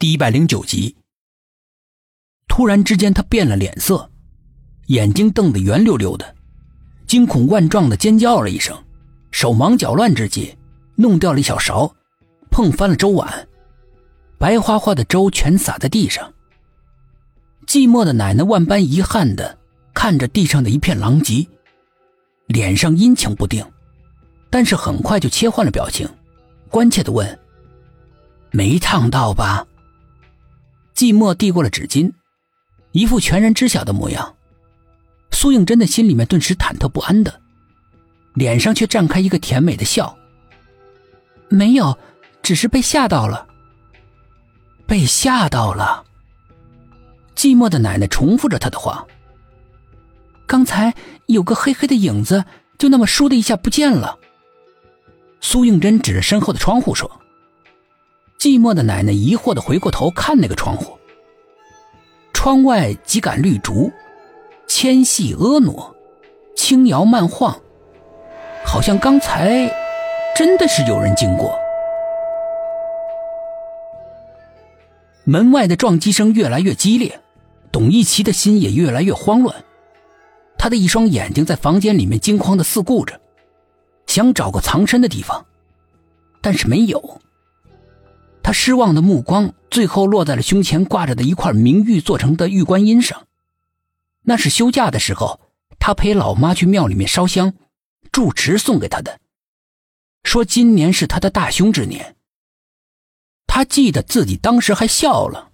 第一百零九集。突然之间，他变了脸色，眼睛瞪得圆溜溜的，惊恐万状的尖叫了一声，手忙脚乱之际，弄掉了一小勺，碰翻了粥碗，白花花的粥全洒在地上。寂寞的奶奶万般遗憾的看着地上的一片狼藉，脸上阴晴不定，但是很快就切换了表情，关切的问：“没烫到吧？”寂寞递过了纸巾。一副全然知晓的模样，苏应真的心里面顿时忐忑不安的，脸上却绽开一个甜美的笑。没有，只是被吓到了。被吓到了。寂寞的奶奶重复着他的话。刚才有个黑黑的影子，就那么倏的一下不见了。苏应真指着身后的窗户说。寂寞的奶奶疑惑的回过头看那个窗户。窗外几杆绿竹，纤细婀娜，轻摇慢晃，好像刚才真的是有人经过。门外的撞击声越来越激烈，董一奇的心也越来越慌乱。他的一双眼睛在房间里面惊慌的四顾着，想找个藏身的地方，但是没有。他失望的目光最后落在了胸前挂着的一块明玉做成的玉观音上，那是休假的时候他陪老妈去庙里面烧香，住持送给他的，说今年是他的大凶之年。他记得自己当时还笑了，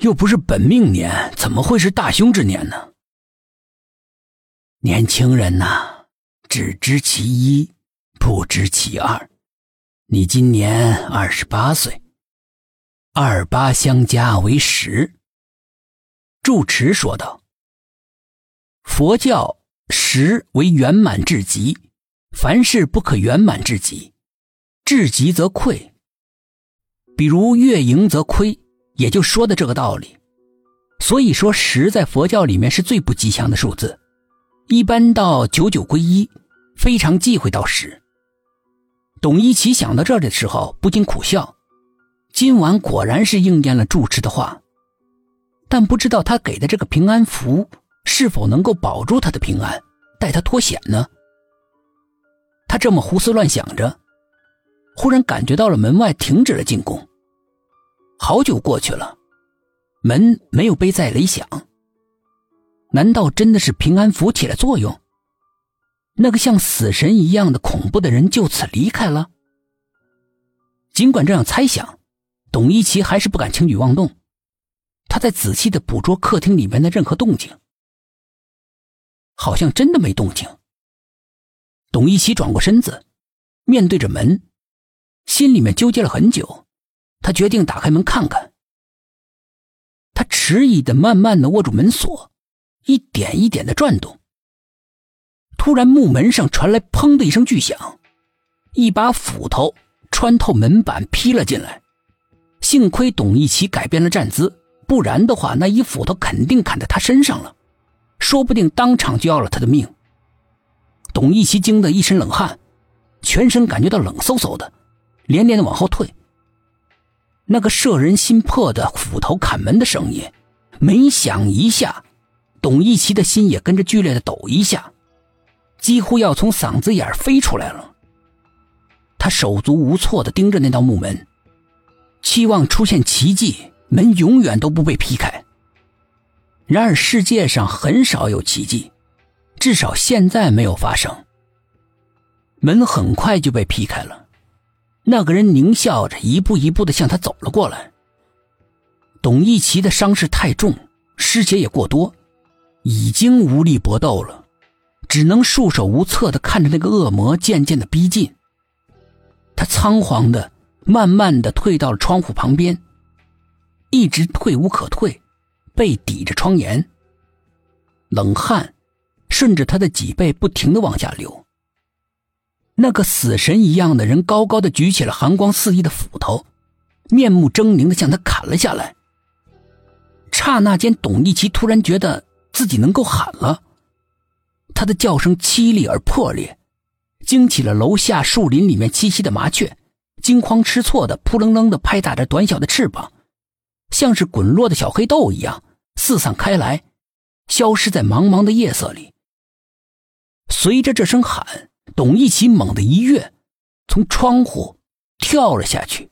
又不是本命年，怎么会是大凶之年呢？年轻人呐，只知其一，不知其二。你今年二十八岁，二八相加为十。住持说道：“佛教十为圆满至极，凡事不可圆满至极，至极则溃。比如月盈则亏，也就说的这个道理。所以说十在佛教里面是最不吉祥的数字，一般到九九归一，非常忌讳到十。”董一奇想到这里的时候，不禁苦笑。今晚果然是应验了住持的话，但不知道他给的这个平安符是否能够保住他的平安，带他脱险呢？他这么胡思乱想着，忽然感觉到了门外停止了进攻。好久过去了，门没有被再雷响。难道真的是平安符起了作用？那个像死神一样的恐怖的人就此离开了。尽管这样猜想，董一奇还是不敢轻举妄动。他在仔细的捕捉客厅里面的任何动静，好像真的没动静。董一奇转过身子，面对着门，心里面纠结了很久。他决定打开门看看。他迟疑的、慢慢的握住门锁，一点一点的转动。突然，木门上传来“砰”的一声巨响，一把斧头穿透门板劈了进来。幸亏董一奇改变了站姿，不然的话，那一斧头肯定砍在他身上了，说不定当场就要了他的命。董一奇惊得一身冷汗，全身感觉到冷飕飕的，连连的往后退。那个摄人心魄的斧头砍门的声音，每响一下，董一奇的心也跟着剧烈的抖一下。几乎要从嗓子眼飞出来了。他手足无措的盯着那道木门，期望出现奇迹，门永远都不被劈开。然而世界上很少有奇迹，至少现在没有发生。门很快就被劈开了，那个人狞笑着，一步一步的向他走了过来。董一奇的伤势太重，失血也过多，已经无力搏斗了。只能束手无策的看着那个恶魔渐渐的逼近。他仓皇的、慢慢的退到了窗户旁边，一直退无可退，背抵着窗沿。冷汗顺着他的脊背不停的往下流。那个死神一样的人高高的举起了寒光四溢的斧头，面目狰狞的向他砍了下来。刹那间，董一奇突然觉得自己能够喊了。他的叫声凄厉而破裂，惊起了楼下树林里面栖息的麻雀，惊慌失措的扑棱棱的拍打着短小的翅膀，像是滚落的小黑豆一样四散开来，消失在茫茫的夜色里。随着这声喊，董一奇猛地一跃，从窗户跳了下去。